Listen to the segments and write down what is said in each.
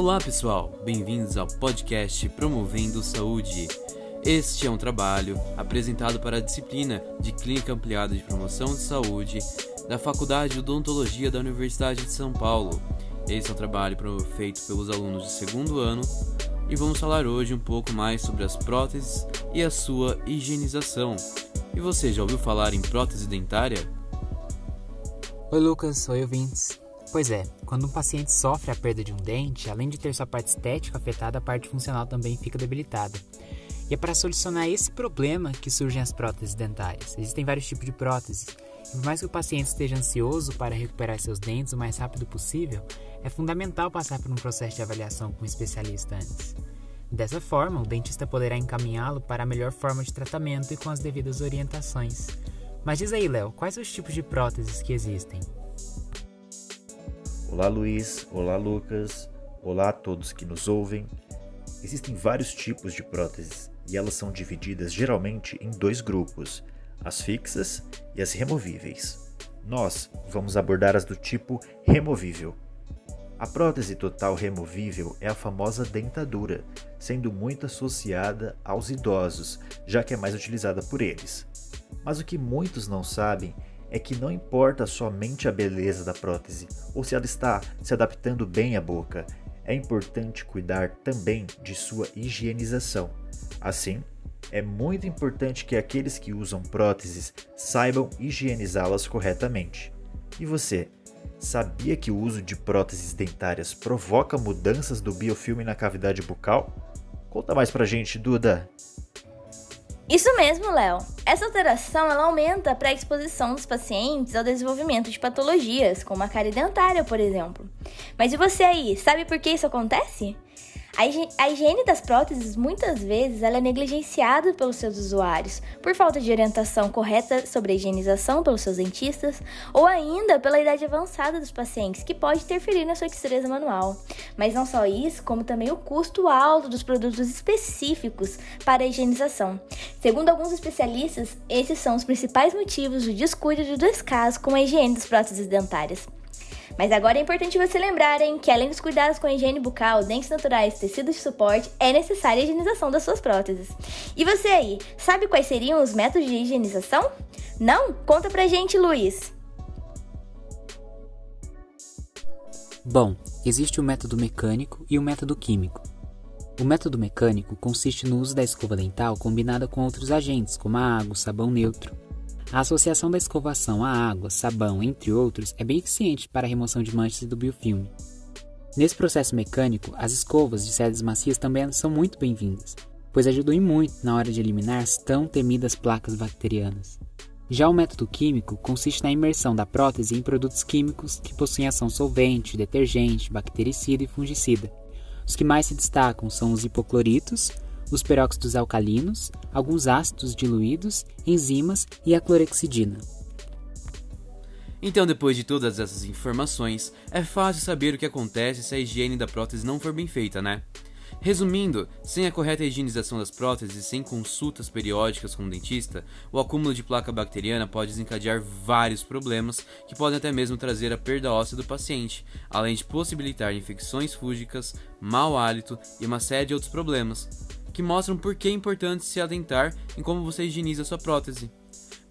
Olá pessoal, bem-vindos ao podcast Promovendo Saúde. Este é um trabalho apresentado para a disciplina de Clínica Ampliada de Promoção de Saúde da Faculdade de Odontologia da Universidade de São Paulo. Esse é um trabalho feito pelos alunos de segundo ano e vamos falar hoje um pouco mais sobre as próteses e a sua higienização. E você já ouviu falar em prótese dentária? Oi Lucas, oi ouvintes. Pois é, quando um paciente sofre a perda de um dente, além de ter sua parte estética afetada, a parte funcional também fica debilitada. E é para solucionar esse problema que surgem as próteses dentárias. Existem vários tipos de próteses. E por mais que o paciente esteja ansioso para recuperar seus dentes o mais rápido possível, é fundamental passar por um processo de avaliação com um especialista antes. Dessa forma, o dentista poderá encaminhá-lo para a melhor forma de tratamento e com as devidas orientações. Mas diz aí, Léo, quais os tipos de próteses que existem? Olá Luiz, olá Lucas, olá a todos que nos ouvem. Existem vários tipos de próteses e elas são divididas geralmente em dois grupos, as fixas e as removíveis. Nós vamos abordar as do tipo removível. A prótese total removível é a famosa dentadura, sendo muito associada aos idosos, já que é mais utilizada por eles. Mas o que muitos não sabem é que não importa somente a beleza da prótese ou se ela está se adaptando bem à boca, é importante cuidar também de sua higienização. Assim, é muito importante que aqueles que usam próteses saibam higienizá-las corretamente. E você, sabia que o uso de próteses dentárias provoca mudanças do biofilme na cavidade bucal? Conta mais pra gente, Duda! Isso mesmo, Léo. Essa alteração ela aumenta a pré-exposição dos pacientes ao desenvolvimento de patologias, como a cárie dentária, por exemplo. Mas e você aí, sabe por que isso acontece? A higiene das próteses muitas vezes ela é negligenciada pelos seus usuários por falta de orientação correta sobre a higienização pelos seus dentistas ou ainda pela idade avançada dos pacientes, que pode interferir na sua destreza manual. Mas não só isso, como também o custo alto dos produtos específicos para a higienização. Segundo alguns especialistas, esses são os principais motivos do descuido e do descaso com a higiene das próteses dentárias. Mas agora é importante você lembrarem que além dos cuidados com a higiene bucal, dentes naturais, tecidos de suporte, é necessária a higienização das suas próteses. E você aí, sabe quais seriam os métodos de higienização? Não? Conta pra gente, Luiz! Bom, existe o método mecânico e o método químico. O método mecânico consiste no uso da escova dental combinada com outros agentes, como a água, o sabão neutro. A associação da escovação à água, sabão, entre outros, é bem eficiente para a remoção de manchas do biofilme. Nesse processo mecânico, as escovas de sedas macias também são muito bem-vindas, pois ajudam muito na hora de eliminar as tão temidas placas bacterianas. Já o método químico consiste na imersão da prótese em produtos químicos que possuem ação solvente, detergente, bactericida e fungicida. Os que mais se destacam são os hipocloritos, os peróxidos alcalinos, alguns ácidos diluídos, enzimas e a clorexidina. Então, depois de todas essas informações, é fácil saber o que acontece se a higiene da prótese não for bem feita, né? Resumindo, sem a correta higienização das próteses e sem consultas periódicas com o dentista, o acúmulo de placa bacteriana pode desencadear vários problemas que podem até mesmo trazer a perda óssea do paciente, além de possibilitar infecções fúngicas, mau hálito e uma série de outros problemas que mostram por que é importante se atentar em como você higieniza sua prótese.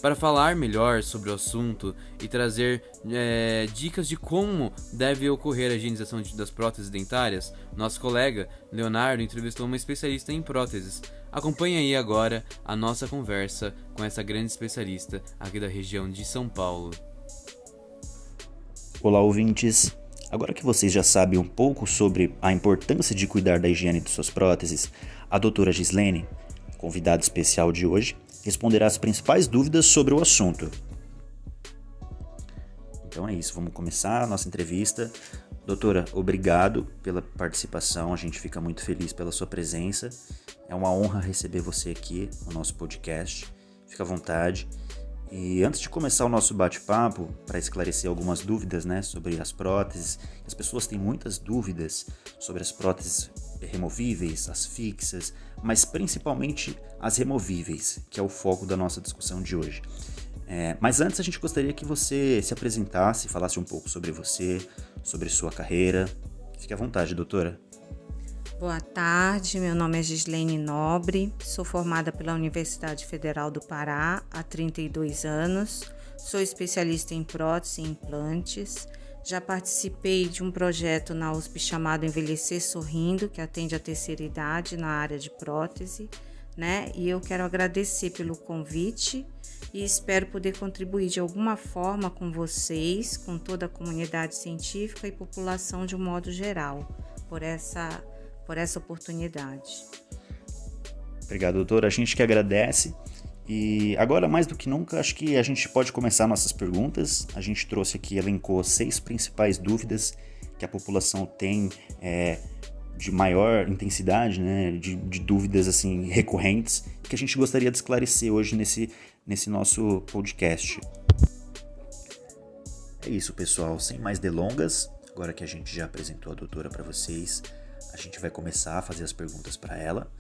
Para falar melhor sobre o assunto e trazer é, dicas de como deve ocorrer a higienização das próteses dentárias, nosso colega Leonardo entrevistou uma especialista em próteses. Acompanhe aí agora a nossa conversa com essa grande especialista aqui da região de São Paulo. Olá, ouvintes! Agora que vocês já sabem um pouco sobre a importância de cuidar da higiene de suas próteses, a doutora Gislene, convidada especial de hoje, responderá as principais dúvidas sobre o assunto. Então é isso, vamos começar a nossa entrevista. Doutora, obrigado pela participação, a gente fica muito feliz pela sua presença. É uma honra receber você aqui no nosso podcast. Fica à vontade. E antes de começar o nosso bate-papo, para esclarecer algumas dúvidas né, sobre as próteses, as pessoas têm muitas dúvidas sobre as próteses removíveis, as fixas, mas principalmente as removíveis, que é o foco da nossa discussão de hoje. É, mas antes a gente gostaria que você se apresentasse, falasse um pouco sobre você, sobre sua carreira. Fique à vontade, doutora. Boa tarde, meu nome é Gislene Nobre, sou formada pela Universidade Federal do Pará há 32 anos, sou especialista em prótese e implantes. Já participei de um projeto na USP chamado Envelhecer Sorrindo, que atende a terceira idade na área de prótese, né? E eu quero agradecer pelo convite e espero poder contribuir de alguma forma com vocês, com toda a comunidade científica e população de um modo geral, por essa por essa oportunidade. Obrigado, doutora. A gente que agradece. E agora, mais do que nunca, acho que a gente pode começar nossas perguntas. A gente trouxe aqui, elencou seis principais dúvidas que a população tem é, de maior intensidade, né, de, de, dúvidas assim recorrentes, que a gente gostaria de esclarecer hoje nesse, nesse nosso podcast. É isso, pessoal. Sem mais delongas, agora que a gente já apresentou a doutora para vocês, a gente vai começar a fazer as perguntas para ela.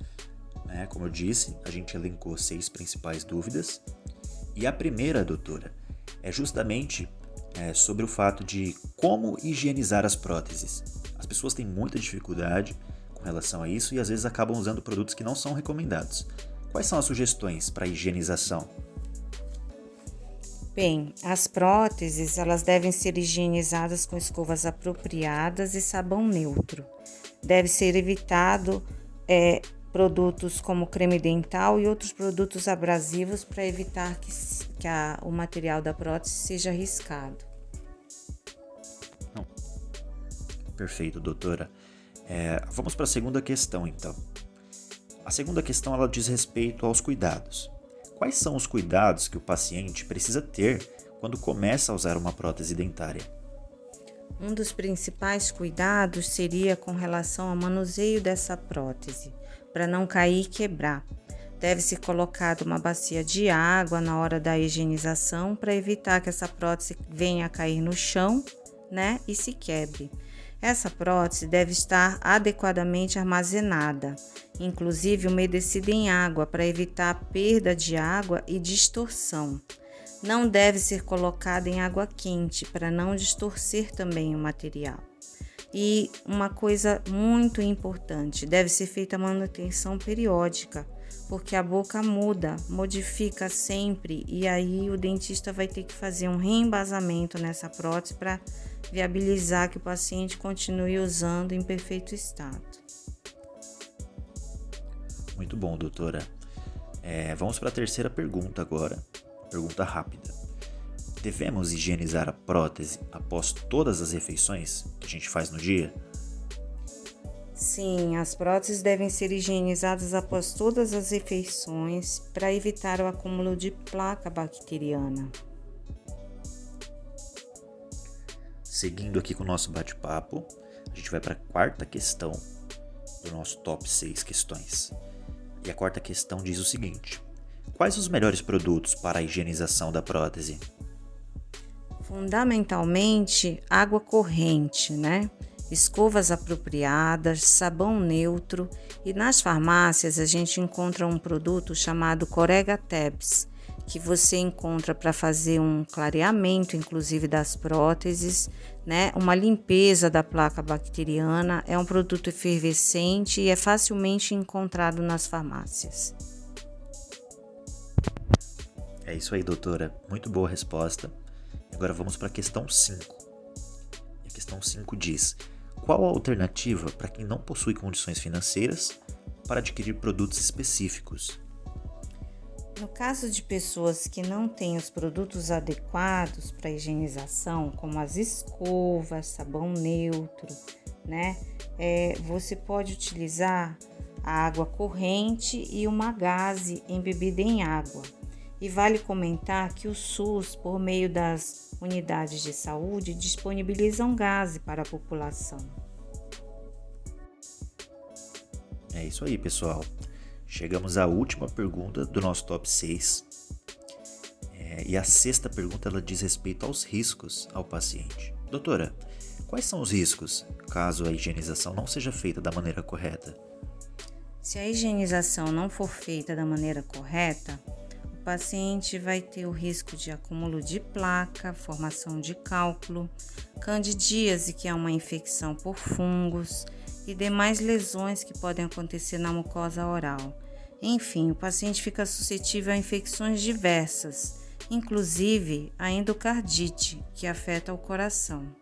Né? Como eu disse, a gente elencou seis principais dúvidas. E a primeira, doutora, é justamente é, sobre o fato de como higienizar as próteses. As pessoas têm muita dificuldade com relação a isso e às vezes acabam usando produtos que não são recomendados. Quais são as sugestões para higienização? Bem, as próteses elas devem ser higienizadas com escovas apropriadas e sabão neutro. Deve ser evitado é, produtos como creme dental e outros produtos abrasivos para evitar que, que a, o material da prótese seja riscado. Não. Perfeito, doutora. É, vamos para a segunda questão, então. A segunda questão ela diz respeito aos cuidados. Quais são os cuidados que o paciente precisa ter quando começa a usar uma prótese dentária? Um dos principais cuidados seria com relação ao manuseio dessa prótese, para não cair e quebrar. Deve ser colocada uma bacia de água na hora da higienização para evitar que essa prótese venha a cair no chão, né, e se quebre. Essa prótese deve estar adequadamente armazenada, inclusive umedecida em água para evitar perda de água e distorção. Não deve ser colocada em água quente para não distorcer também o material. E uma coisa muito importante, deve ser feita manutenção periódica, porque a boca muda, modifica sempre e aí o dentista vai ter que fazer um reembasamento nessa prótese para viabilizar que o paciente continue usando em perfeito estado. Muito bom, doutora. É, vamos para a terceira pergunta agora. Pergunta rápida. Devemos higienizar a prótese após todas as refeições que a gente faz no dia? Sim, as próteses devem ser higienizadas após todas as refeições para evitar o acúmulo de placa bacteriana. Seguindo aqui com o nosso bate-papo, a gente vai para a quarta questão do nosso top 6 questões. E a quarta questão diz o seguinte: Quais os melhores produtos para a higienização da prótese? Fundamentalmente, água corrente, né? Escovas apropriadas, sabão neutro e nas farmácias a gente encontra um produto chamado Corega Tabs, que você encontra para fazer um clareamento, inclusive das próteses, né? Uma limpeza da placa bacteriana, é um produto efervescente e é facilmente encontrado nas farmácias. É isso aí, doutora. Muito boa resposta. Agora vamos para a questão 5. a questão 5 diz: Qual a alternativa para quem não possui condições financeiras para adquirir produtos específicos? No caso de pessoas que não têm os produtos adequados para higienização, como as escovas, sabão neutro, né? É, você pode utilizar a água corrente e uma gaze embebida em água. E vale comentar que o SUS, por meio das unidades de saúde, disponibilizam gás para a população. É isso aí, pessoal. Chegamos à última pergunta do nosso top 6. É, e a sexta pergunta ela diz respeito aos riscos ao paciente. Doutora, quais são os riscos caso a higienização não seja feita da maneira correta? Se a higienização não for feita da maneira correta, paciente vai ter o risco de acúmulo de placa, formação de cálculo, candidíase, que é uma infecção por fungos, e demais lesões que podem acontecer na mucosa oral. Enfim, o paciente fica suscetível a infecções diversas, inclusive a endocardite, que afeta o coração.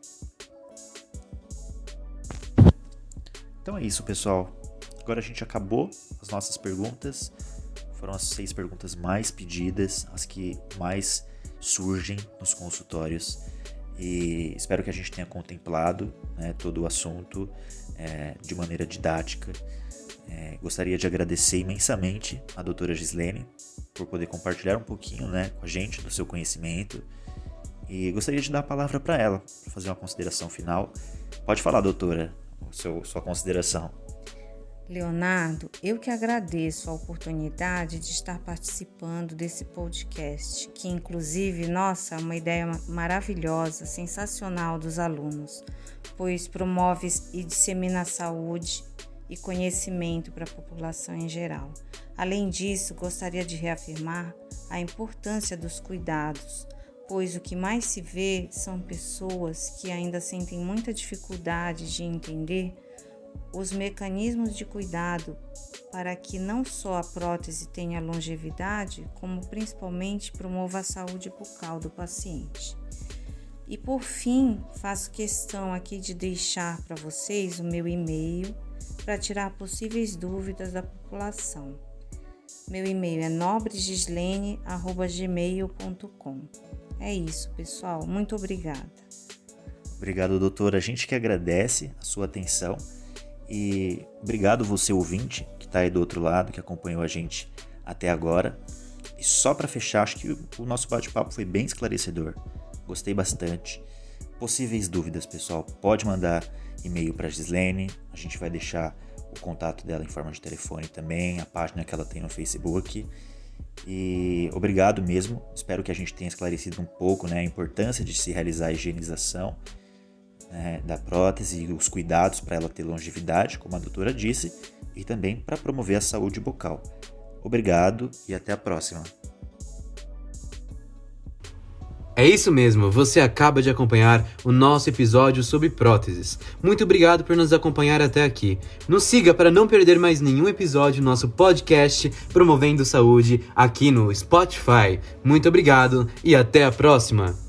Então é isso, pessoal. Agora a gente acabou as nossas perguntas. Foram as seis perguntas mais pedidas, as que mais surgem nos consultórios. E espero que a gente tenha contemplado né, todo o assunto é, de maneira didática. É, gostaria de agradecer imensamente a doutora Gislene por poder compartilhar um pouquinho né, com a gente do seu conhecimento. E gostaria de dar a palavra para ela, para fazer uma consideração final. Pode falar, doutora, seu, sua consideração. Leonardo, eu que agradeço a oportunidade de estar participando desse podcast, que inclusive, nossa, é uma ideia maravilhosa, sensacional dos alunos, pois promove e dissemina saúde e conhecimento para a população em geral. Além disso, gostaria de reafirmar a importância dos cuidados, pois o que mais se vê são pessoas que ainda sentem muita dificuldade de entender os mecanismos de cuidado para que não só a prótese tenha longevidade, como principalmente promova a saúde bucal do paciente. E por fim, faço questão aqui de deixar para vocês o meu e-mail para tirar possíveis dúvidas da população. Meu e-mail é nobregislene.gmail.com. É isso, pessoal. Muito obrigada. Obrigado, doutora. A gente que agradece a sua atenção e obrigado você ouvinte que está aí do outro lado, que acompanhou a gente até agora. E só para fechar, acho que o nosso bate-papo foi bem esclarecedor. Gostei bastante. Possíveis dúvidas, pessoal, pode mandar e-mail para Gislene. A gente vai deixar o contato dela em forma de telefone também, a página que ela tem no Facebook. E obrigado mesmo. Espero que a gente tenha esclarecido um pouco né, a importância de se realizar a higienização né, da prótese e os cuidados para ela ter longevidade, como a doutora disse, e também para promover a saúde bucal. Obrigado e até a próxima. É isso mesmo, você acaba de acompanhar o nosso episódio sobre próteses. Muito obrigado por nos acompanhar até aqui. Nos siga para não perder mais nenhum episódio do nosso podcast Promovendo Saúde aqui no Spotify. Muito obrigado e até a próxima!